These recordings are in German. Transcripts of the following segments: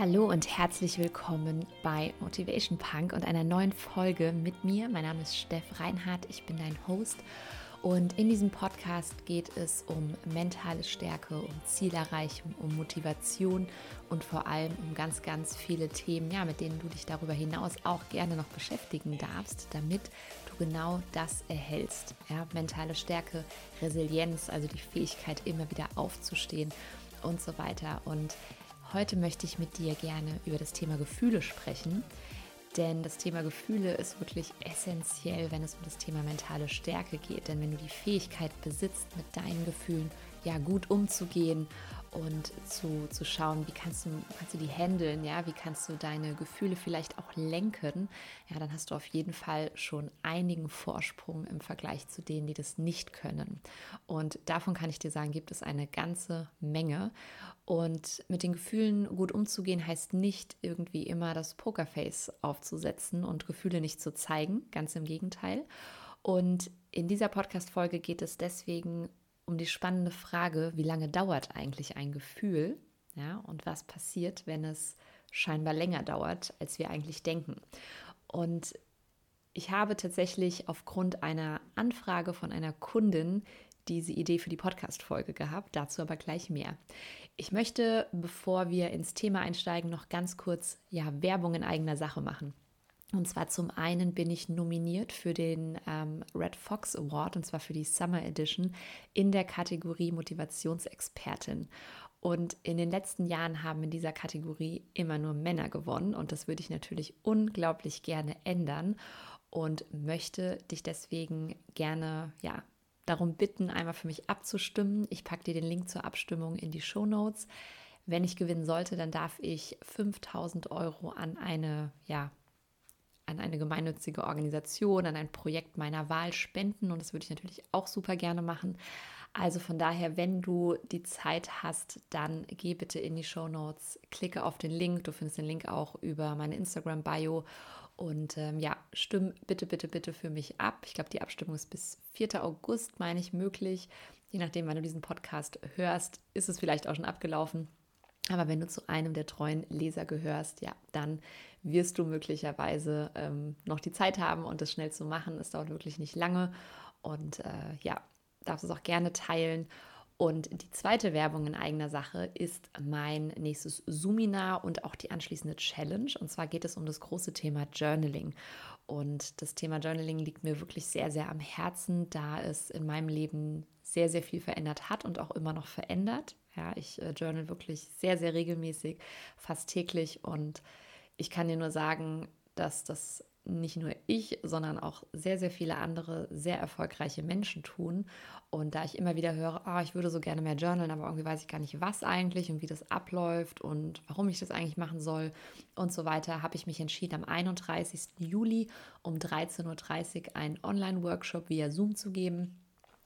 Hallo und herzlich willkommen bei Motivation Punk und einer neuen Folge mit mir. Mein Name ist Steff Reinhardt, ich bin dein Host und in diesem Podcast geht es um mentale Stärke, um Zielerreichung, um Motivation und vor allem um ganz, ganz viele Themen, ja, mit denen du dich darüber hinaus auch gerne noch beschäftigen darfst, damit du genau das erhältst. Ja, mentale Stärke, Resilienz, also die Fähigkeit, immer wieder aufzustehen und so weiter. Und heute möchte ich mit dir gerne über das Thema Gefühle sprechen. Denn das Thema Gefühle ist wirklich essentiell, wenn es um das Thema mentale Stärke geht. Denn wenn du die Fähigkeit besitzt, mit deinen Gefühlen ja gut umzugehen und zu, zu schauen, wie kannst du, kannst du die handeln, ja, wie kannst du deine Gefühle vielleicht auch lenken, ja, dann hast du auf jeden Fall schon einigen Vorsprung im Vergleich zu denen, die das nicht können. Und davon kann ich dir sagen, gibt es eine ganze Menge. Und mit den Gefühlen gut umzugehen, heißt nicht irgendwie immer das Pokerface aufzusetzen und Gefühle nicht zu zeigen, ganz im Gegenteil. Und in dieser Podcast-Folge geht es deswegen um die spannende Frage, wie lange dauert eigentlich ein Gefühl? Ja, und was passiert, wenn es scheinbar länger dauert, als wir eigentlich denken? Und ich habe tatsächlich aufgrund einer Anfrage von einer Kundin diese Idee für die Podcast-Folge gehabt, dazu aber gleich mehr. Ich möchte, bevor wir ins Thema einsteigen, noch ganz kurz ja, Werbung in eigener Sache machen. Und zwar zum einen bin ich nominiert für den ähm, Red Fox Award, und zwar für die Summer Edition in der Kategorie Motivationsexpertin. Und in den letzten Jahren haben in dieser Kategorie immer nur Männer gewonnen. Und das würde ich natürlich unglaublich gerne ändern und möchte dich deswegen gerne ja, darum bitten, einmal für mich abzustimmen. Ich packe dir den Link zur Abstimmung in die Show Notes. Wenn ich gewinnen sollte, dann darf ich 5000 Euro an eine ja, an eine gemeinnützige Organisation, an ein Projekt meiner Wahl spenden und das würde ich natürlich auch super gerne machen. Also von daher, wenn du die Zeit hast, dann geh bitte in die Show Notes, klicke auf den Link. Du findest den Link auch über meine Instagram-Bio. Und ähm, ja, stimm bitte, bitte, bitte für mich ab. Ich glaube, die Abstimmung ist bis 4. August, meine ich, möglich. Je nachdem, wann du diesen Podcast hörst, ist es vielleicht auch schon abgelaufen. Aber wenn du zu einem der treuen Leser gehörst, ja, dann wirst du möglicherweise ähm, noch die Zeit haben und das schnell zu machen. Es dauert wirklich nicht lange und äh, ja, darfst es auch gerne teilen. Und die zweite Werbung in eigener Sache ist mein nächstes Suminar und auch die anschließende Challenge. Und zwar geht es um das große Thema Journaling. Und das Thema Journaling liegt mir wirklich sehr, sehr am Herzen, da es in meinem Leben sehr, sehr viel verändert hat und auch immer noch verändert. Ja, ich äh, journal wirklich sehr, sehr regelmäßig, fast täglich und ich kann dir nur sagen, dass das nicht nur ich, sondern auch sehr, sehr viele andere sehr erfolgreiche Menschen tun. Und da ich immer wieder höre, oh, ich würde so gerne mehr journalen, aber irgendwie weiß ich gar nicht, was eigentlich und wie das abläuft und warum ich das eigentlich machen soll und so weiter, habe ich mich entschieden, am 31. Juli um 13.30 Uhr einen Online-Workshop via Zoom zu geben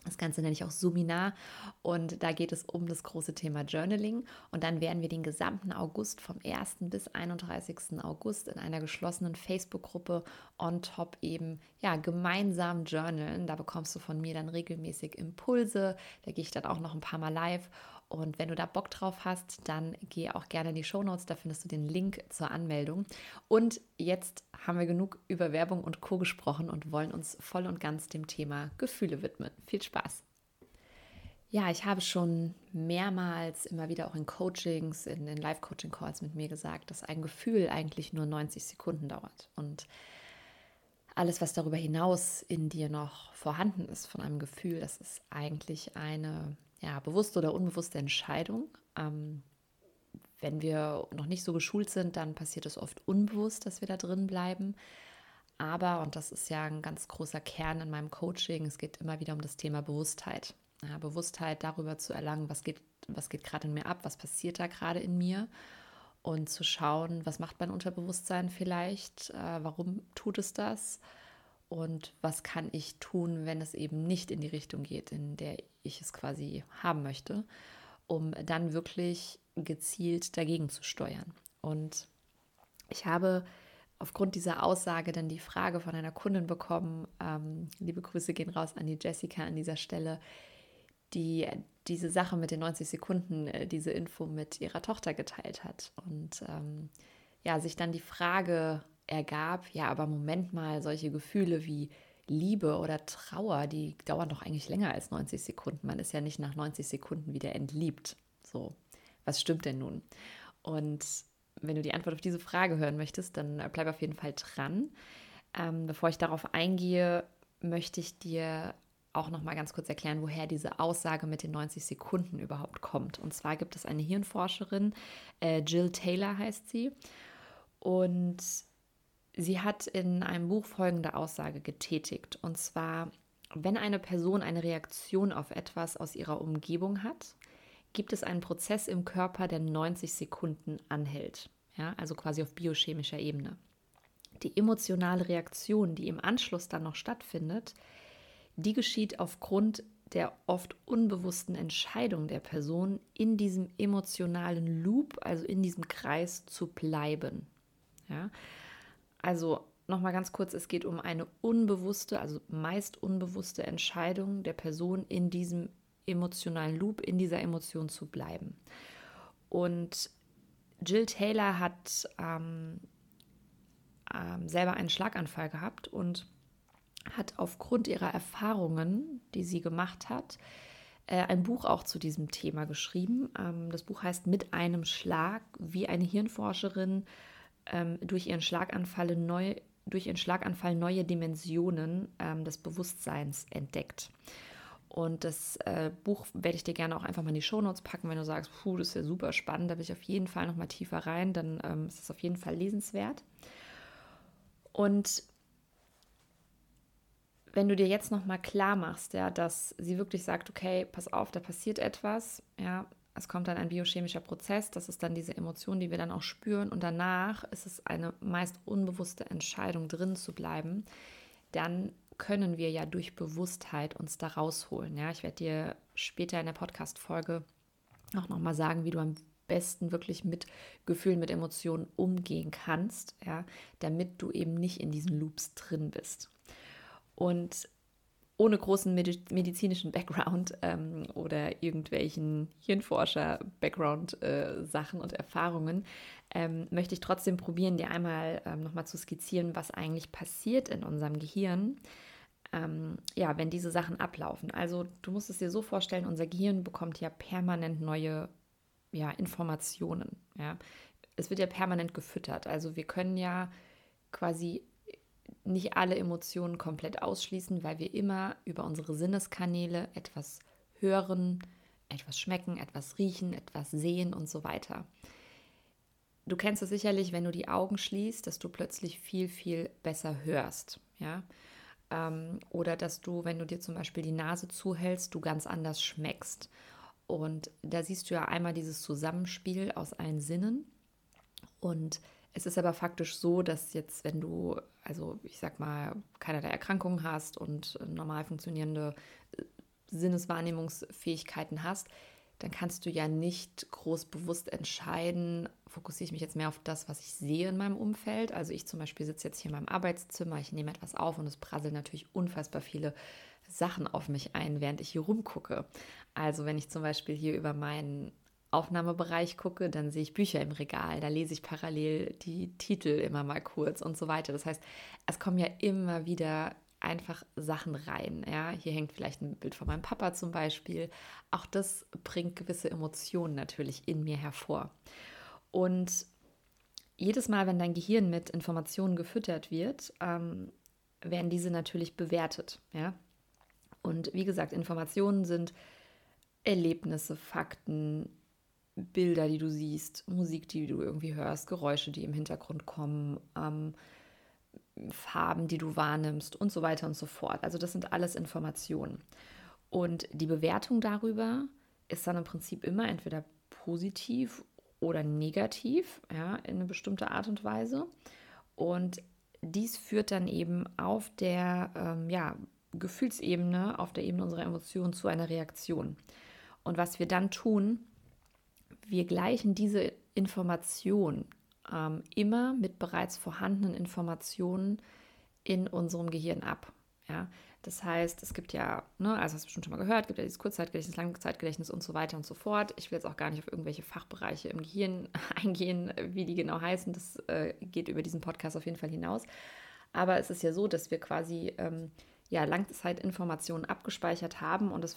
das Ganze nenne ich auch Suminar und da geht es um das große Thema Journaling und dann werden wir den gesamten August vom 1. bis 31. August in einer geschlossenen Facebook-Gruppe on top eben ja gemeinsam journalen. Da bekommst du von mir dann regelmäßig Impulse, da gehe ich dann auch noch ein paar Mal live und wenn du da Bock drauf hast, dann geh auch gerne in die Show Notes, da findest du den Link zur Anmeldung. Und jetzt haben wir genug über Werbung und Co. gesprochen und wollen uns voll und ganz dem Thema Gefühle widmen. Viel Spaß! Ja, ich habe schon mehrmals immer wieder auch in Coachings, in den Live-Coaching-Calls mit mir gesagt, dass ein Gefühl eigentlich nur 90 Sekunden dauert. Und alles, was darüber hinaus in dir noch vorhanden ist von einem Gefühl, das ist eigentlich eine ja, bewusste oder unbewusste Entscheidung. Ähm, wenn wir noch nicht so geschult sind, dann passiert es oft unbewusst, dass wir da drin bleiben. Aber, und das ist ja ein ganz großer Kern in meinem Coaching, es geht immer wieder um das Thema Bewusstheit. Ja, Bewusstheit darüber zu erlangen, was geht, was geht gerade in mir ab, was passiert da gerade in mir und zu schauen, was macht mein Unterbewusstsein vielleicht, äh, warum tut es das und was kann ich tun, wenn es eben nicht in die Richtung geht, in der ich es quasi haben möchte, um dann wirklich gezielt dagegen zu steuern. Und ich habe aufgrund dieser Aussage dann die Frage von einer Kundin bekommen, ähm, liebe Grüße gehen raus an die Jessica an dieser Stelle, die diese Sache mit den 90 Sekunden, äh, diese Info mit ihrer Tochter geteilt hat. Und ähm, ja, sich dann die Frage ergab, ja, aber Moment mal, solche Gefühle wie Liebe oder Trauer, die dauern doch eigentlich länger als 90 Sekunden. Man ist ja nicht nach 90 Sekunden wieder entliebt. So, was stimmt denn nun? Und wenn du die Antwort auf diese Frage hören möchtest, dann äh, bleib auf jeden Fall dran. Ähm, bevor ich darauf eingehe, möchte ich dir auch noch mal ganz kurz erklären, woher diese Aussage mit den 90 Sekunden überhaupt kommt. Und zwar gibt es eine Hirnforscherin, äh, Jill Taylor heißt sie, und sie hat in einem Buch folgende Aussage getätigt. Und zwar, wenn eine Person eine Reaktion auf etwas aus ihrer Umgebung hat, gibt es einen Prozess im Körper, der 90 Sekunden anhält. Ja, also quasi auf biochemischer Ebene. Die emotionale Reaktion, die im Anschluss dann noch stattfindet, die geschieht aufgrund der oft unbewussten Entscheidung der Person, in diesem emotionalen Loop, also in diesem Kreis zu bleiben. Ja? Also nochmal ganz kurz, es geht um eine unbewusste, also meist unbewusste Entscheidung der Person, in diesem emotionalen Loop, in dieser Emotion zu bleiben. Und Jill Taylor hat ähm, ähm, selber einen Schlaganfall gehabt und hat aufgrund ihrer Erfahrungen, die sie gemacht hat, äh, ein Buch auch zu diesem Thema geschrieben. Ähm, das Buch heißt Mit einem Schlag, wie eine Hirnforscherin ähm, durch ihren Schlaganfall neu, durch ihren Schlaganfall neue Dimensionen ähm, des Bewusstseins entdeckt. Und das äh, Buch werde ich dir gerne auch einfach mal in die Shownotes packen, wenn du sagst, puh, das ist ja super spannend, da will ich auf jeden Fall noch mal tiefer rein, dann ähm, ist es auf jeden Fall lesenswert. Und wenn du dir jetzt noch mal klar machst, ja, dass sie wirklich sagt, okay, pass auf, da passiert etwas, ja, es kommt dann ein biochemischer Prozess, das ist dann diese Emotion, die wir dann auch spüren und danach ist es eine meist unbewusste Entscheidung drin zu bleiben, dann können wir ja durch Bewusstheit uns da rausholen. Ja, ich werde dir später in der Podcast-Folge auch nochmal sagen, wie du am besten wirklich mit Gefühlen, mit Emotionen umgehen kannst, ja, damit du eben nicht in diesen Loops drin bist. Und ohne großen medizinischen Background ähm, oder irgendwelchen Hirnforscher-Background-Sachen äh, und Erfahrungen, ähm, möchte ich trotzdem probieren, dir einmal ähm, nochmal zu skizzieren, was eigentlich passiert in unserem Gehirn, ähm, ja, wenn diese Sachen ablaufen. Also du musst es dir so vorstellen, unser Gehirn bekommt ja permanent neue ja, Informationen. Ja. Es wird ja permanent gefüttert. Also wir können ja quasi nicht alle Emotionen komplett ausschließen, weil wir immer über unsere Sinneskanäle etwas hören, etwas schmecken, etwas riechen, etwas sehen und so weiter. Du kennst es sicherlich, wenn du die Augen schließt, dass du plötzlich viel, viel besser hörst. Ja? Ähm, oder dass du, wenn du dir zum Beispiel die Nase zuhältst, du ganz anders schmeckst. Und da siehst du ja einmal dieses Zusammenspiel aus allen Sinnen. Und es ist aber faktisch so, dass jetzt, wenn du, also ich sag mal, keinerlei Erkrankungen hast und normal funktionierende äh, Sinneswahrnehmungsfähigkeiten hast, dann kannst du ja nicht groß bewusst entscheiden, fokussiere ich mich jetzt mehr auf das, was ich sehe in meinem Umfeld. Also ich zum Beispiel sitze jetzt hier in meinem Arbeitszimmer, ich nehme etwas auf und es prasseln natürlich unfassbar viele Sachen auf mich ein, während ich hier rumgucke. Also wenn ich zum Beispiel hier über meinen Aufnahmebereich gucke, dann sehe ich Bücher im Regal, da lese ich parallel die Titel immer mal kurz und so weiter. Das heißt, es kommen ja immer wieder einfach Sachen rein. Ja, hier hängt vielleicht ein Bild von meinem Papa zum Beispiel. Auch das bringt gewisse Emotionen natürlich in mir hervor. Und jedes Mal, wenn dein Gehirn mit Informationen gefüttert wird, ähm, werden diese natürlich bewertet. Ja? Und wie gesagt, Informationen sind Erlebnisse, Fakten, Bilder, die du siehst, Musik, die du irgendwie hörst, Geräusche, die im Hintergrund kommen, ähm, Farben, die du wahrnimmst und so weiter und so fort. Also das sind alles Informationen. Und die Bewertung darüber ist dann im Prinzip immer entweder positiv oder negativ, ja, in eine bestimmte Art und Weise. Und dies führt dann eben auf der ähm, ja, Gefühlsebene, auf der Ebene unserer Emotionen zu einer Reaktion. Und was wir dann tun, wir gleichen diese Information ähm, immer mit bereits vorhandenen Informationen in unserem Gehirn ab. Ja? Das heißt, es gibt ja, ne, also hast du bestimmt schon mal gehört, gibt ja dieses Kurzzeitgedächtnis, Langzeitgedächtnis und so weiter und so fort. Ich will jetzt auch gar nicht auf irgendwelche Fachbereiche im Gehirn eingehen, wie die genau heißen. Das äh, geht über diesen Podcast auf jeden Fall hinaus. Aber es ist ja so, dass wir quasi ähm, ja, Langzeitinformationen abgespeichert haben und es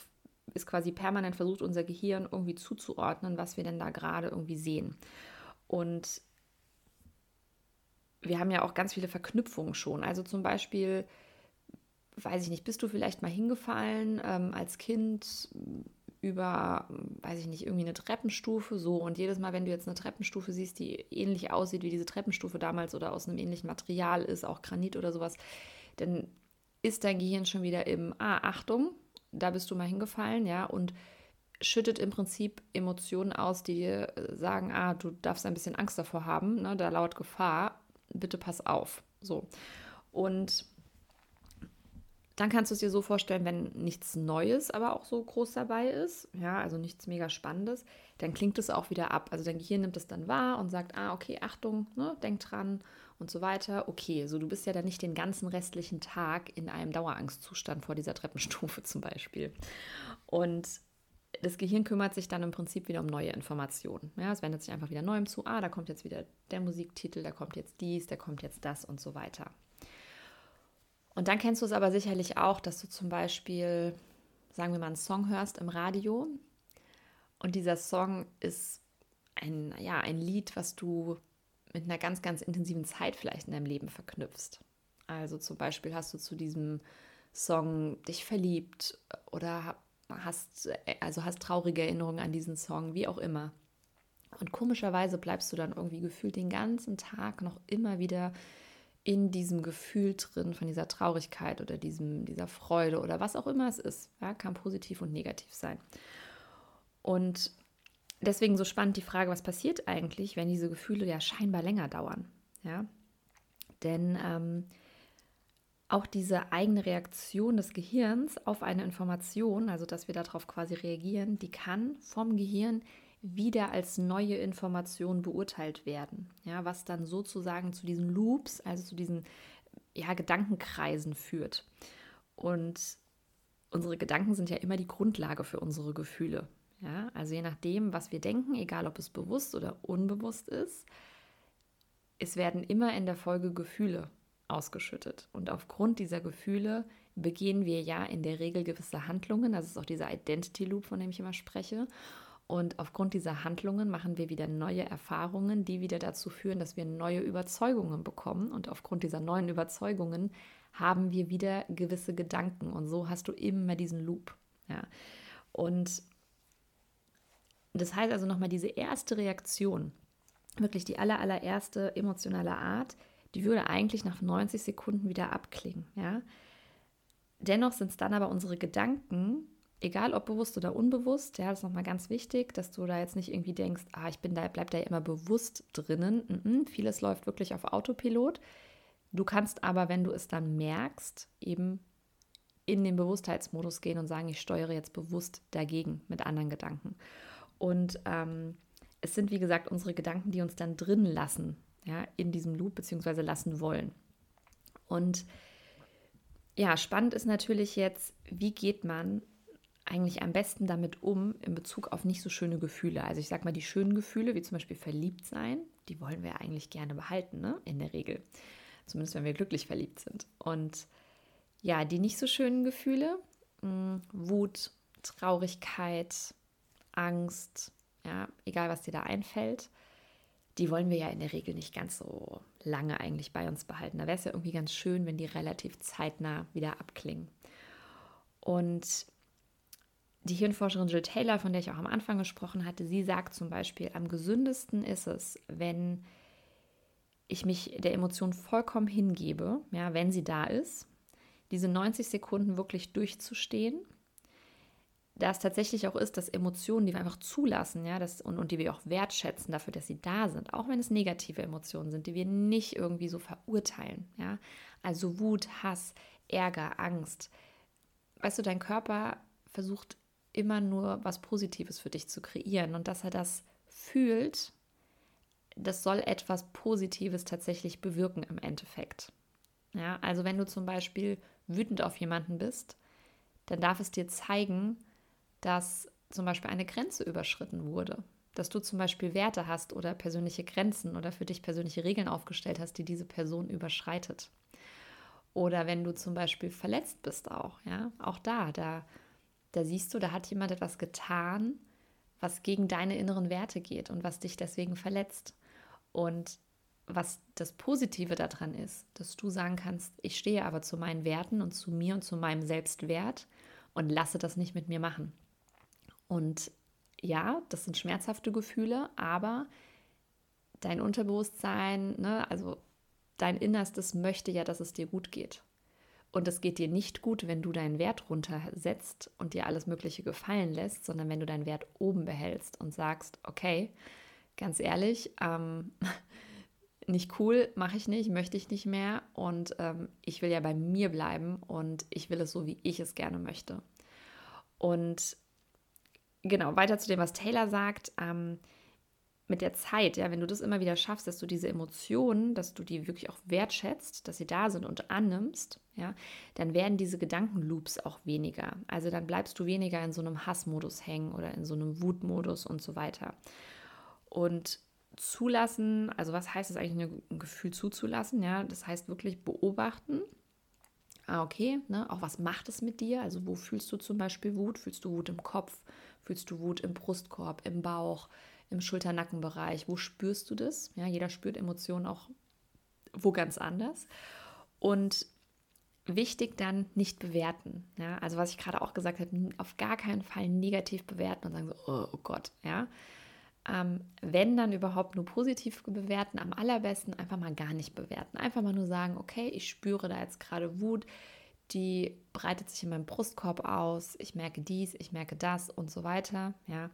ist quasi permanent versucht, unser Gehirn irgendwie zuzuordnen, was wir denn da gerade irgendwie sehen. Und wir haben ja auch ganz viele Verknüpfungen schon. Also zum Beispiel, weiß ich nicht, bist du vielleicht mal hingefallen ähm, als Kind über, weiß ich nicht, irgendwie eine Treppenstufe so und jedes Mal, wenn du jetzt eine Treppenstufe siehst, die ähnlich aussieht wie diese Treppenstufe damals oder aus einem ähnlichen Material ist, auch Granit oder sowas, dann ist dein Gehirn schon wieder im, ah, Achtung, da bist du mal hingefallen, ja, und schüttet im Prinzip Emotionen aus, die äh, sagen, ah, du darfst ein bisschen Angst davor haben, ne, da lauert Gefahr, bitte pass auf. So. Und dann kannst du es dir so vorstellen, wenn nichts Neues aber auch so groß dabei ist, ja, also nichts mega Spannendes, dann klingt es auch wieder ab. Also dein Gehirn nimmt es dann wahr und sagt, ah, okay, Achtung, ne, denk dran und so weiter. Okay, so du bist ja dann nicht den ganzen restlichen Tag in einem Dauerangstzustand vor dieser Treppenstufe zum Beispiel. Und das Gehirn kümmert sich dann im Prinzip wieder um neue Informationen. Ja, es wendet sich einfach wieder neuem zu. Ah, da kommt jetzt wieder der Musiktitel, da kommt jetzt dies, da kommt jetzt das und so weiter. Und dann kennst du es aber sicherlich auch, dass du zum Beispiel, sagen wir mal, einen Song hörst im Radio und dieser Song ist ein, ja, ein Lied, was du mit einer ganz, ganz intensiven Zeit vielleicht in deinem Leben verknüpfst. Also zum Beispiel hast du zu diesem Song dich verliebt oder hast, also hast traurige Erinnerungen an diesen Song, wie auch immer. Und komischerweise bleibst du dann irgendwie gefühlt den ganzen Tag noch immer wieder in diesem Gefühl drin von dieser Traurigkeit oder diesem, dieser Freude oder was auch immer es ist. Ja, kann positiv und negativ sein. Und deswegen so spannend die Frage, was passiert eigentlich, wenn diese Gefühle ja scheinbar länger dauern? Ja, denn ähm, auch diese eigene Reaktion des Gehirns auf eine Information, also dass wir darauf quasi reagieren, die kann vom Gehirn wieder als neue Information beurteilt werden. Ja, was dann sozusagen zu diesen Loops, also zu diesen ja, Gedankenkreisen führt. Und unsere Gedanken sind ja immer die Grundlage für unsere Gefühle. Ja, also je nachdem, was wir denken, egal ob es bewusst oder unbewusst ist, es werden immer in der Folge Gefühle ausgeschüttet. Und aufgrund dieser Gefühle begehen wir ja in der Regel gewisse Handlungen. Das ist auch dieser Identity Loop, von dem ich immer spreche. Und aufgrund dieser Handlungen machen wir wieder neue Erfahrungen, die wieder dazu führen, dass wir neue Überzeugungen bekommen. Und aufgrund dieser neuen Überzeugungen haben wir wieder gewisse Gedanken. Und so hast du immer diesen Loop. Ja. Und das heißt also nochmal, diese erste Reaktion, wirklich die aller, allererste emotionale Art, die würde eigentlich nach 90 Sekunden wieder abklingen. Ja? Dennoch sind es dann aber unsere Gedanken, egal ob bewusst oder unbewusst, ja, das ist nochmal ganz wichtig, dass du da jetzt nicht irgendwie denkst, ah, ich bin da, bleib da ja immer bewusst drinnen. Mm -mm, vieles läuft wirklich auf Autopilot. Du kannst aber, wenn du es dann merkst, eben in den Bewusstheitsmodus gehen und sagen, ich steuere jetzt bewusst dagegen mit anderen Gedanken. Und ähm, es sind, wie gesagt, unsere Gedanken, die uns dann drin lassen ja, in diesem Loop beziehungsweise lassen wollen. Und ja, spannend ist natürlich jetzt, wie geht man eigentlich am besten damit um in Bezug auf nicht so schöne Gefühle. Also ich sage mal, die schönen Gefühle, wie zum Beispiel verliebt sein, die wollen wir eigentlich gerne behalten, ne? in der Regel. Zumindest wenn wir glücklich verliebt sind. Und ja, die nicht so schönen Gefühle, mh, hm, Wut, Traurigkeit, Angst, ja, egal was dir da einfällt, die wollen wir ja in der Regel nicht ganz so lange eigentlich bei uns behalten. Da wäre es ja irgendwie ganz schön, wenn die relativ zeitnah wieder abklingen. Und die Hirnforscherin Jill Taylor, von der ich auch am Anfang gesprochen hatte, sie sagt zum Beispiel, am gesündesten ist es, wenn ich mich der Emotion vollkommen hingebe, ja, wenn sie da ist, diese 90 Sekunden wirklich durchzustehen da es tatsächlich auch ist, dass Emotionen, die wir einfach zulassen, ja, das, und, und die wir auch wertschätzen dafür, dass sie da sind, auch wenn es negative Emotionen sind, die wir nicht irgendwie so verurteilen, ja. Also Wut, Hass, Ärger, Angst. Weißt du, dein Körper versucht immer nur was Positives für dich zu kreieren und dass er das fühlt, das soll etwas Positives tatsächlich bewirken im Endeffekt. Ja, also wenn du zum Beispiel wütend auf jemanden bist, dann darf es dir zeigen, dass zum Beispiel eine Grenze überschritten wurde. Dass du zum Beispiel Werte hast oder persönliche Grenzen oder für dich persönliche Regeln aufgestellt hast, die diese Person überschreitet. Oder wenn du zum Beispiel verletzt bist auch, ja, auch da, da, da siehst du, da hat jemand etwas getan, was gegen deine inneren Werte geht und was dich deswegen verletzt. Und was das Positive daran ist, dass du sagen kannst, ich stehe aber zu meinen Werten und zu mir und zu meinem Selbstwert und lasse das nicht mit mir machen. Und ja, das sind schmerzhafte Gefühle, aber dein Unterbewusstsein, ne, also dein Innerstes möchte ja, dass es dir gut geht. Und es geht dir nicht gut, wenn du deinen Wert runtersetzt und dir alles Mögliche gefallen lässt, sondern wenn du deinen Wert oben behältst und sagst, okay, ganz ehrlich, ähm, nicht cool, mache ich nicht, möchte ich nicht mehr und ähm, ich will ja bei mir bleiben und ich will es so, wie ich es gerne möchte. Und genau, weiter zu dem, was Taylor sagt. Ähm, mit der Zeit, ja, wenn du das immer wieder schaffst, dass du diese Emotionen, dass du die wirklich auch wertschätzt, dass sie da sind und annimmst, ja, dann werden diese Gedankenloops auch weniger. Also dann bleibst du weniger in so einem Hassmodus hängen oder in so einem Wutmodus und so weiter. Und zulassen, also was heißt es eigentlich, ein Gefühl zuzulassen? Ja, das heißt wirklich beobachten. Ah, okay, ne? auch was macht es mit dir? Also wo fühlst du zum Beispiel Wut? Fühlst du Wut im Kopf? Fühlst du Wut im Brustkorb, im Bauch? im Schulter-Nackenbereich. Wo spürst du das? Ja, jeder spürt Emotionen auch wo ganz anders. Und wichtig dann nicht bewerten. Ja, also was ich gerade auch gesagt habe, auf gar keinen Fall negativ bewerten und sagen so, oh, oh Gott, ja. Ähm, wenn dann überhaupt nur positiv bewerten, am allerbesten einfach mal gar nicht bewerten. Einfach mal nur sagen, okay, ich spüre da jetzt gerade Wut, die breitet sich in meinem Brustkorb aus, ich merke dies, ich merke das und so weiter, ja.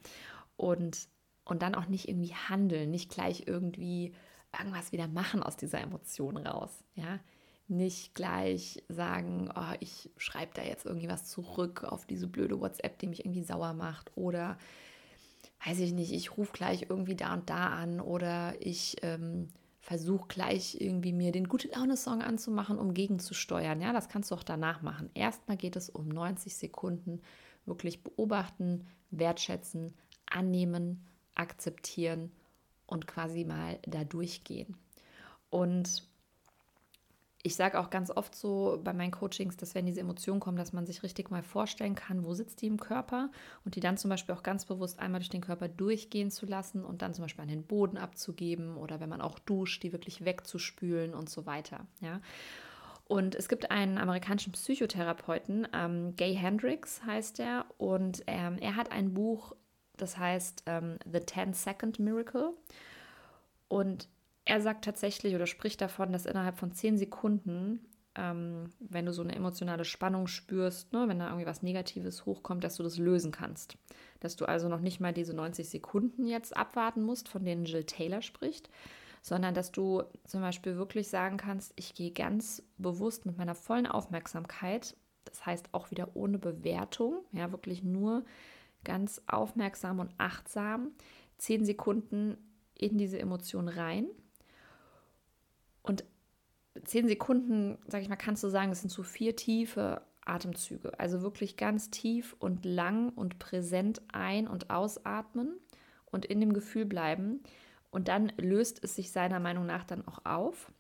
Und und dann auch nicht irgendwie handeln, nicht gleich irgendwie irgendwas wieder machen aus dieser Emotion raus, ja. Nicht gleich sagen, oh, ich schreibe da jetzt irgendwie was zurück auf diese blöde WhatsApp, die mich irgendwie sauer macht oder weiß ich nicht, ich rufe gleich irgendwie da und da an oder ich ähm, versuche gleich irgendwie mir den gute Laune Song anzumachen, um gegenzusteuern. Ja, das kannst du auch danach machen. Erstmal geht es um 90 Sekunden wirklich beobachten, wertschätzen, annehmen akzeptieren und quasi mal da durchgehen. Und ich sage auch ganz oft so bei meinen Coachings, dass wenn diese Emotionen kommen, dass man sich richtig mal vorstellen kann, wo sitzt die im Körper und die dann zum Beispiel auch ganz bewusst einmal durch den Körper durchgehen zu lassen und dann zum Beispiel an den Boden abzugeben oder wenn man auch duscht, die wirklich wegzuspülen und so weiter. Ja. Und es gibt einen amerikanischen Psychotherapeuten, ähm, Gay Hendricks heißt er, und ähm, er hat ein Buch das heißt ähm, The 10-Second Miracle. Und er sagt tatsächlich oder spricht davon, dass innerhalb von 10 Sekunden, ähm, wenn du so eine emotionale Spannung spürst, ne, wenn da irgendwie was Negatives hochkommt, dass du das lösen kannst. Dass du also noch nicht mal diese 90 Sekunden jetzt abwarten musst, von denen Jill Taylor spricht, sondern dass du zum Beispiel wirklich sagen kannst, ich gehe ganz bewusst mit meiner vollen Aufmerksamkeit, das heißt auch wieder ohne Bewertung, ja, wirklich nur ganz aufmerksam und achtsam zehn Sekunden in diese Emotion rein. Und zehn Sekunden, sage ich mal, kannst du sagen, das sind so vier tiefe Atemzüge. Also wirklich ganz tief und lang und präsent ein- und ausatmen und in dem Gefühl bleiben. Und dann löst es sich seiner Meinung nach dann auch auf.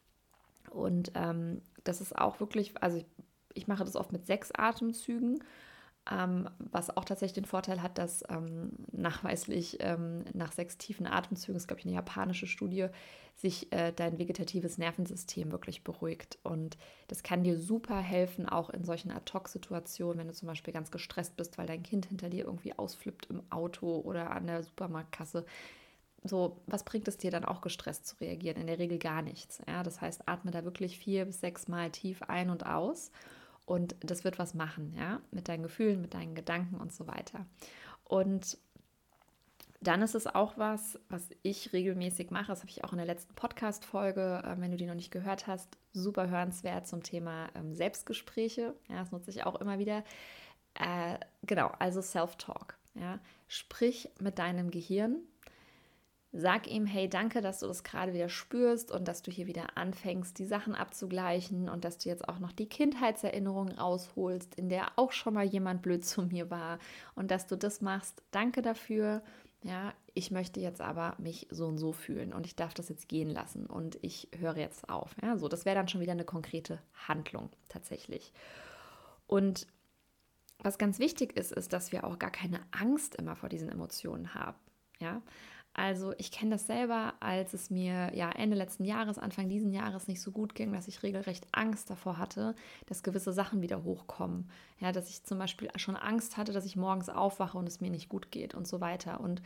Und ähm, das ist auch wirklich, also ich, ich mache das oft mit sechs Atemzügen ähm, was auch tatsächlich den Vorteil hat, dass ähm, nachweislich ähm, nach sechs tiefen Atemzügen, ist glaube ich eine japanische Studie, sich äh, dein vegetatives Nervensystem wirklich beruhigt. Und das kann dir super helfen, auch in solchen Ad-Hoc-Situationen, wenn du zum Beispiel ganz gestresst bist, weil dein Kind hinter dir irgendwie ausflippt im Auto oder an der Supermarktkasse. So, was bringt es dir dann auch gestresst zu reagieren? In der Regel gar nichts. Ja? Das heißt, atme da wirklich vier bis sechs Mal tief ein und aus und das wird was machen, ja, mit deinen Gefühlen, mit deinen Gedanken und so weiter. Und dann ist es auch was, was ich regelmäßig mache. Das habe ich auch in der letzten Podcast-Folge, äh, wenn du die noch nicht gehört hast, super hörenswert zum Thema ähm, Selbstgespräche. Ja, das nutze ich auch immer wieder. Äh, genau, also Self-Talk. Ja. Sprich mit deinem Gehirn. Sag ihm, hey, danke, dass du das gerade wieder spürst und dass du hier wieder anfängst, die Sachen abzugleichen und dass du jetzt auch noch die Kindheitserinnerung rausholst, in der auch schon mal jemand blöd zu mir war und dass du das machst. Danke dafür. Ja, ich möchte jetzt aber mich so und so fühlen und ich darf das jetzt gehen lassen und ich höre jetzt auf. Ja, so, das wäre dann schon wieder eine konkrete Handlung tatsächlich. Und was ganz wichtig ist, ist, dass wir auch gar keine Angst immer vor diesen Emotionen haben. Ja, also ich kenne das selber, als es mir ja Ende letzten Jahres, Anfang diesen Jahres nicht so gut ging, dass ich regelrecht Angst davor hatte, dass gewisse Sachen wieder hochkommen. Ja, dass ich zum Beispiel schon Angst hatte, dass ich morgens aufwache und es mir nicht gut geht und so weiter. Und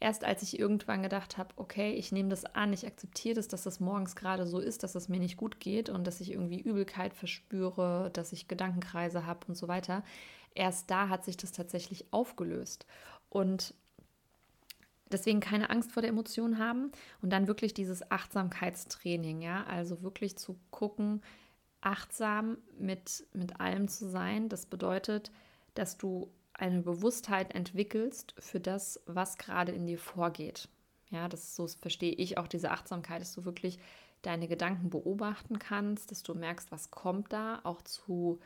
erst als ich irgendwann gedacht habe, okay, ich nehme das an, ich akzeptiere das, dass das morgens gerade so ist, dass es mir nicht gut geht und dass ich irgendwie Übelkeit verspüre, dass ich Gedankenkreise habe und so weiter. Erst da hat sich das tatsächlich aufgelöst. Und Deswegen keine Angst vor der Emotion haben und dann wirklich dieses Achtsamkeitstraining, ja, also wirklich zu gucken, achtsam mit, mit allem zu sein. Das bedeutet, dass du eine Bewusstheit entwickelst für das, was gerade in dir vorgeht. Ja, das so verstehe ich auch diese Achtsamkeit, dass du wirklich deine Gedanken beobachten kannst, dass du merkst, was kommt da, auch zu,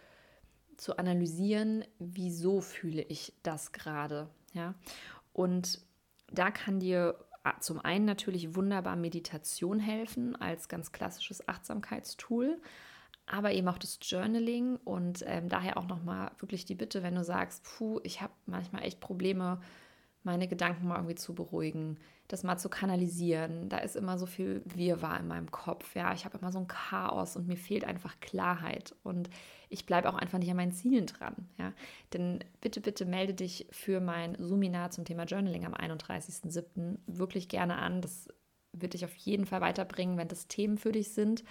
zu analysieren, wieso fühle ich das gerade. Ja, und da kann dir ah, zum einen natürlich wunderbar Meditation helfen als ganz klassisches Achtsamkeitstool, aber eben auch das Journaling und ähm, daher auch nochmal wirklich die Bitte, wenn du sagst, puh, ich habe manchmal echt Probleme, meine Gedanken mal irgendwie zu beruhigen, das mal zu kanalisieren. Da ist immer so viel Wirrwarr in meinem Kopf. Ja, ich habe immer so ein Chaos und mir fehlt einfach Klarheit und ich bleibe auch einfach nicht an meinen Zielen dran. Ja, denn bitte, bitte melde dich für mein Suminar zum Thema Journaling am 31.07. wirklich gerne an. Das wird dich auf jeden Fall weiterbringen, wenn das Themen für dich sind.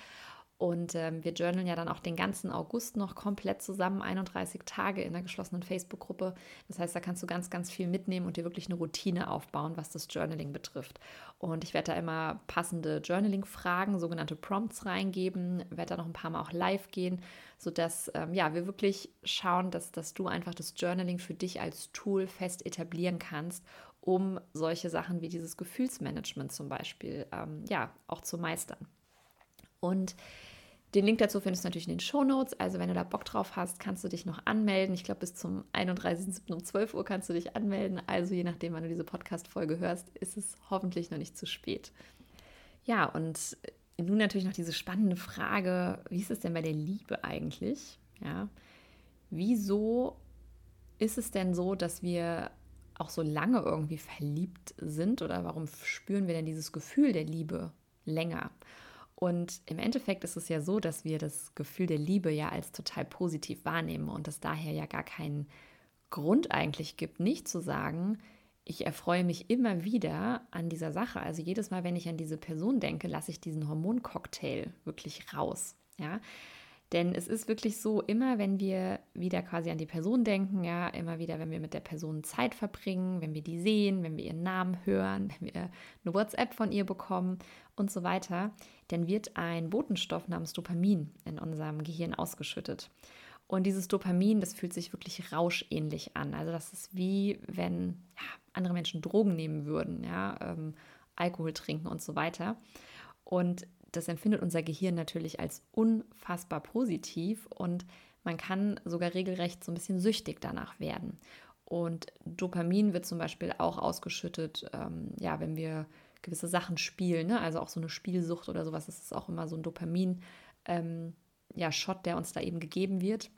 Und ähm, wir journalen ja dann auch den ganzen August noch komplett zusammen, 31 Tage in der geschlossenen Facebook-Gruppe. Das heißt, da kannst du ganz, ganz viel mitnehmen und dir wirklich eine Routine aufbauen, was das Journaling betrifft. Und ich werde da immer passende Journaling-Fragen, sogenannte Prompts reingeben, werde da noch ein paar Mal auch live gehen, sodass ähm, ja, wir wirklich schauen, dass, dass du einfach das Journaling für dich als Tool fest etablieren kannst, um solche Sachen wie dieses Gefühlsmanagement zum Beispiel ähm, ja, auch zu meistern. Und den Link dazu findest du natürlich in den Show Notes. Also wenn du da Bock drauf hast, kannst du dich noch anmelden. Ich glaube, bis zum 31.07. um 12 Uhr kannst du dich anmelden. Also je nachdem, wann du diese Podcast-Folge hörst, ist es hoffentlich noch nicht zu spät. Ja, und nun natürlich noch diese spannende Frage, wie ist es denn bei der Liebe eigentlich? Ja, wieso ist es denn so, dass wir auch so lange irgendwie verliebt sind oder warum spüren wir denn dieses Gefühl der Liebe länger? Und im Endeffekt ist es ja so, dass wir das Gefühl der Liebe ja als total positiv wahrnehmen und es daher ja gar keinen Grund eigentlich gibt, nicht zu sagen, ich erfreue mich immer wieder an dieser Sache. Also jedes Mal, wenn ich an diese Person denke, lasse ich diesen Hormoncocktail wirklich raus. Ja, denn es ist wirklich so, immer wenn wir wieder quasi an die Person denken, ja, immer wieder, wenn wir mit der Person Zeit verbringen, wenn wir die sehen, wenn wir ihren Namen hören, wenn wir eine WhatsApp von ihr bekommen und so weiter, dann wird ein Botenstoff namens Dopamin in unserem Gehirn ausgeschüttet. Und dieses Dopamin, das fühlt sich wirklich rauschähnlich an. Also das ist wie wenn ja, andere Menschen Drogen nehmen würden, ja, ähm, Alkohol trinken und so weiter. Und das empfindet unser Gehirn natürlich als unfassbar positiv und man kann sogar regelrecht so ein bisschen süchtig danach werden. Und Dopamin wird zum Beispiel auch ausgeschüttet, ähm, ja, wenn wir gewisse Sachen spielen, ne? also auch so eine Spielsucht oder sowas, das ist auch immer so ein Dopamin, ähm, ja, der uns da eben gegeben wird.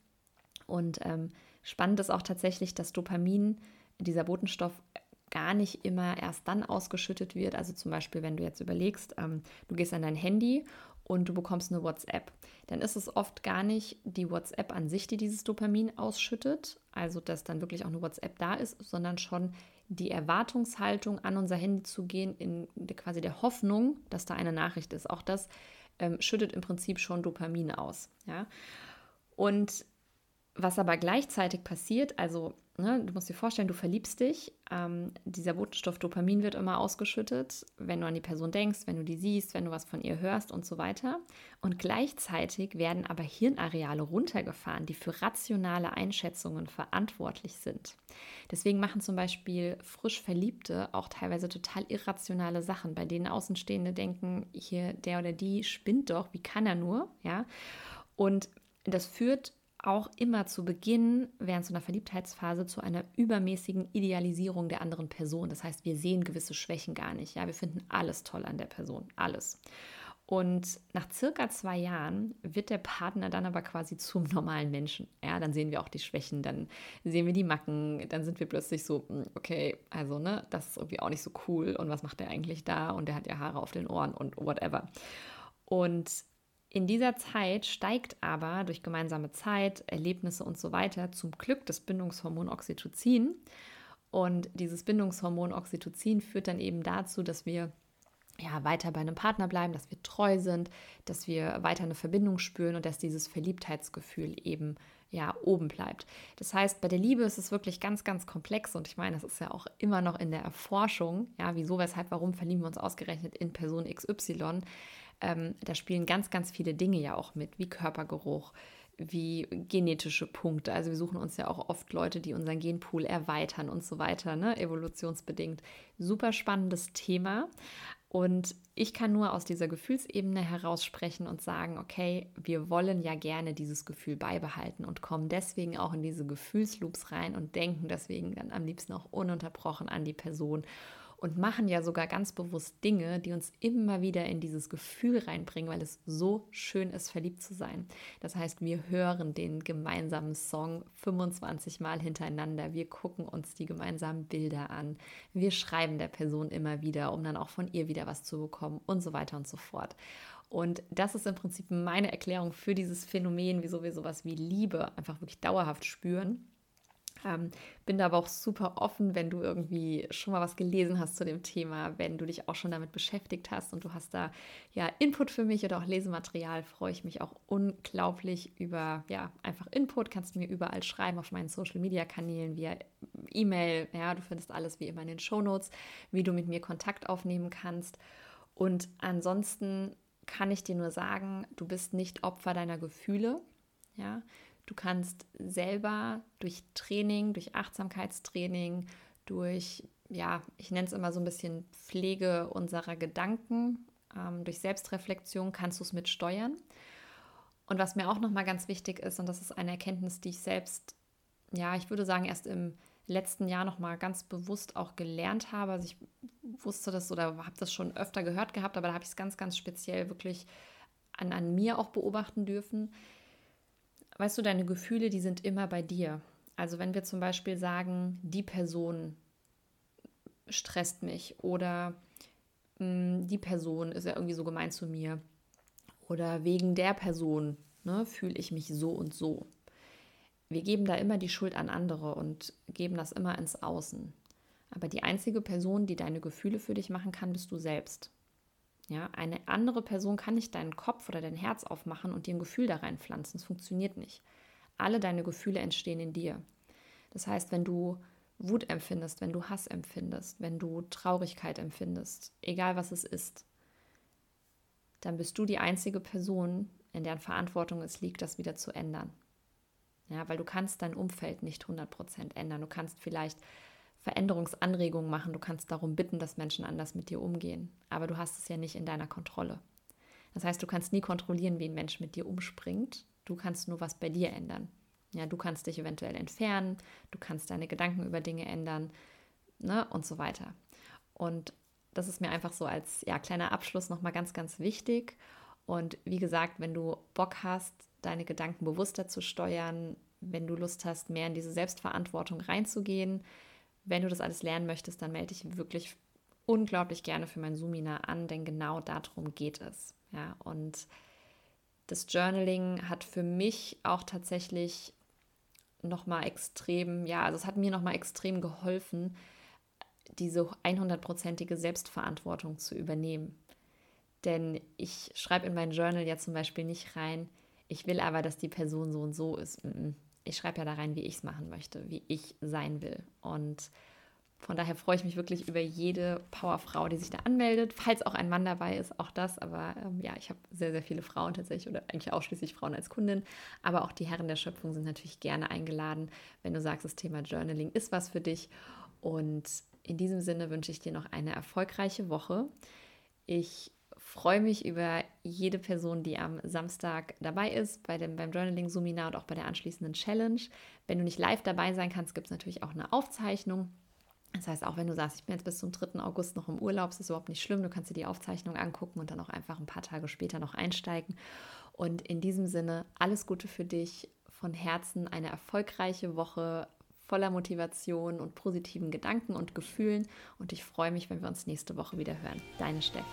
Und ähm, spannend ist auch tatsächlich, dass Dopamin, dieser Botenstoff, gar nicht immer erst dann ausgeschüttet wird. Also zum Beispiel, wenn du jetzt überlegst, ähm, du gehst an dein Handy und du bekommst eine WhatsApp, dann ist es oft gar nicht die WhatsApp an sich, die dieses Dopamin ausschüttet, also dass dann wirklich auch eine WhatsApp da ist, sondern schon die Erwartungshaltung an unser Handy zu gehen, in quasi der Hoffnung, dass da eine Nachricht ist. Auch das ähm, schüttet im Prinzip schon Dopamin aus. Ja? Und was aber gleichzeitig passiert, also ne, du musst dir vorstellen, du verliebst dich. Ähm, dieser Botenstoff Dopamin wird immer ausgeschüttet, wenn du an die Person denkst, wenn du die siehst, wenn du was von ihr hörst und so weiter. Und gleichzeitig werden aber Hirnareale runtergefahren, die für rationale Einschätzungen verantwortlich sind. Deswegen machen zum Beispiel frisch Verliebte auch teilweise total irrationale Sachen, bei denen Außenstehende denken, hier der oder die spinnt doch, wie kann er nur, ja? Und das führt auch immer zu Beginn während so einer Verliebtheitsphase zu einer übermäßigen Idealisierung der anderen Person. Das heißt, wir sehen gewisse Schwächen gar nicht. Ja, wir finden alles toll an der Person, alles. Und nach circa zwei Jahren wird der Partner dann aber quasi zum normalen Menschen. Ja, dann sehen wir auch die Schwächen, dann sehen wir die Macken, dann sind wir plötzlich so, hm, okay, also ne, das ist irgendwie auch nicht so cool und was macht der eigentlich da und der hat ja Haare auf den Ohren und whatever. Und in dieser Zeit steigt aber durch gemeinsame Zeit, Erlebnisse und so weiter zum Glück das Bindungshormon Oxytocin. Und dieses Bindungshormon Oxytocin führt dann eben dazu, dass wir ja, weiter bei einem Partner bleiben, dass wir treu sind, dass wir weiter eine Verbindung spüren und dass dieses Verliebtheitsgefühl eben ja oben bleibt. Das heißt, bei der Liebe ist es wirklich ganz, ganz komplex und ich meine, das ist ja auch immer noch in der Erforschung, ja, wieso, weshalb, warum verlieben wir uns ausgerechnet in Person XY ähm, da spielen ganz, ganz viele Dinge ja auch mit, wie Körpergeruch, wie genetische Punkte. Also wir suchen uns ja auch oft Leute, die unseren Genpool erweitern und so weiter, ne? evolutionsbedingt. Super spannendes Thema. Und ich kann nur aus dieser Gefühlsebene heraus sprechen und sagen, okay, wir wollen ja gerne dieses Gefühl beibehalten und kommen deswegen auch in diese Gefühlsloops rein und denken deswegen dann am liebsten auch ununterbrochen an die Person und machen ja sogar ganz bewusst Dinge, die uns immer wieder in dieses Gefühl reinbringen, weil es so schön ist, verliebt zu sein. Das heißt, wir hören den gemeinsamen Song 25 Mal hintereinander, wir gucken uns die gemeinsamen Bilder an, wir schreiben der Person immer wieder, um dann auch von ihr wieder was zu bekommen und so weiter und so fort. Und das ist im Prinzip meine Erklärung für dieses Phänomen, wieso wir sowas wie Liebe einfach wirklich dauerhaft spüren ähm, bin da aber auch super offen, wenn du irgendwie schon mal was gelesen hast zu dem Thema, wenn du dich auch schon damit beschäftigt hast und du hast da ja Input für mich oder auch Lesematerial, freue ich mich auch unglaublich über ja einfach Input. Kannst du mir überall schreiben auf meinen Social Media Kanälen via E-Mail. Ja, du findest alles wie immer in den Show Notes, wie du mit mir Kontakt aufnehmen kannst. Und ansonsten kann ich dir nur sagen, du bist nicht Opfer deiner Gefühle. Ja, Du kannst selber durch Training, durch Achtsamkeitstraining, durch, ja, ich nenne es immer so ein bisschen Pflege unserer Gedanken, ähm, durch Selbstreflexion kannst du es mitsteuern. Und was mir auch nochmal ganz wichtig ist, und das ist eine Erkenntnis, die ich selbst, ja, ich würde sagen, erst im letzten Jahr nochmal ganz bewusst auch gelernt habe. Also ich wusste das oder habe das schon öfter gehört gehabt, aber da habe ich es ganz, ganz speziell wirklich an, an mir auch beobachten dürfen weißt du, deine Gefühle, die sind immer bei dir. Also wenn wir zum Beispiel sagen, die Person stresst mich oder mh, hm, die Person ist ja irgendwie so gemein zu mir oder wegen der Person ne, fühle ich mich so und so. Wir geben da immer die Schuld an andere und geben das immer ins Außen. Aber die einzige Person, die deine Gefühle für dich machen kann, bist du selbst. Ja, eine andere Person kann nicht deinen Kopf oder dein Herz aufmachen und dir ein Gefühl da reinpflanzen. Das funktioniert nicht. Alle deine Gefühle entstehen in dir. Das heißt, wenn du Wut empfindest, wenn du Hass empfindest, wenn du Traurigkeit empfindest, egal was es ist, dann bist du die einzige Person, in deren Verantwortung es liegt, das wieder zu ändern. Ja, weil du kannst dein Umfeld nicht 100% ändern. Du kannst vielleicht Veränderungsanregungen machen. Du kannst darum bitten, dass Menschen anders mit dir umgehen. Aber du hast es ja nicht in deiner Kontrolle. Das heißt, du kannst nie kontrollieren, wie ein Mensch mit dir umspringt. Du kannst nur was bei dir ändern. Ja, du kannst dich eventuell entfernen, du kannst deine Gedanken über Dinge ändern ne, und so weiter. Und das ist mir einfach so als ja, kleiner Abschluss nochmal ganz, ganz wichtig. Und wie gesagt, wenn du Bock hast, deine Gedanken bewusster zu steuern, wenn du Lust hast, mehr in diese Selbstverantwortung reinzugehen, wenn du das alles lernen möchtest, dann melde dich wirklich unglaublich gerne für mein Sumina an, denn genau darum geht es. Ja, und das Journaling hat für mich auch tatsächlich nochmal extrem, ja, also es hat mir nochmal extrem geholfen, diese 100%ige Selbstverantwortung zu übernehmen. Denn ich schreibe in mein Journal ja zum Beispiel nicht rein, ich will aber, dass die Person so und so ist ich schreibe ja da rein, wie ich es machen möchte, wie ich sein will. Und von daher freue ich mich wirklich über jede Powerfrau, die sich da anmeldet. Falls auch ein Mann dabei ist, auch das. Aber ähm, ja, ich habe sehr, sehr viele Frauen tatsächlich oder eigentlich ausschließlich Frauen als Kundin. Aber auch die Herren der Schöpfung sind natürlich gerne eingeladen, wenn du sagst, das Thema Journaling ist was für dich. Und in diesem Sinne wünsche ich dir noch eine erfolgreiche Woche. Ich freue mich über jede Person, die am Samstag dabei ist, bei dem, beim Journaling-Seminar und auch bei der anschließenden Challenge. Wenn du nicht live dabei sein kannst, gibt es natürlich auch eine Aufzeichnung. Das heißt, auch wenn du sagst, ich bin jetzt bis zum 3. August noch im Urlaub, ist überhaupt nicht schlimm. Du kannst dir die Aufzeichnung angucken und dann auch einfach ein paar Tage später noch einsteigen. Und in diesem Sinne, alles Gute für dich. Von Herzen eine erfolgreiche Woche voller Motivation und positiven Gedanken und Gefühlen. Und ich freue mich, wenn wir uns nächste Woche wieder hören. Deine Steff.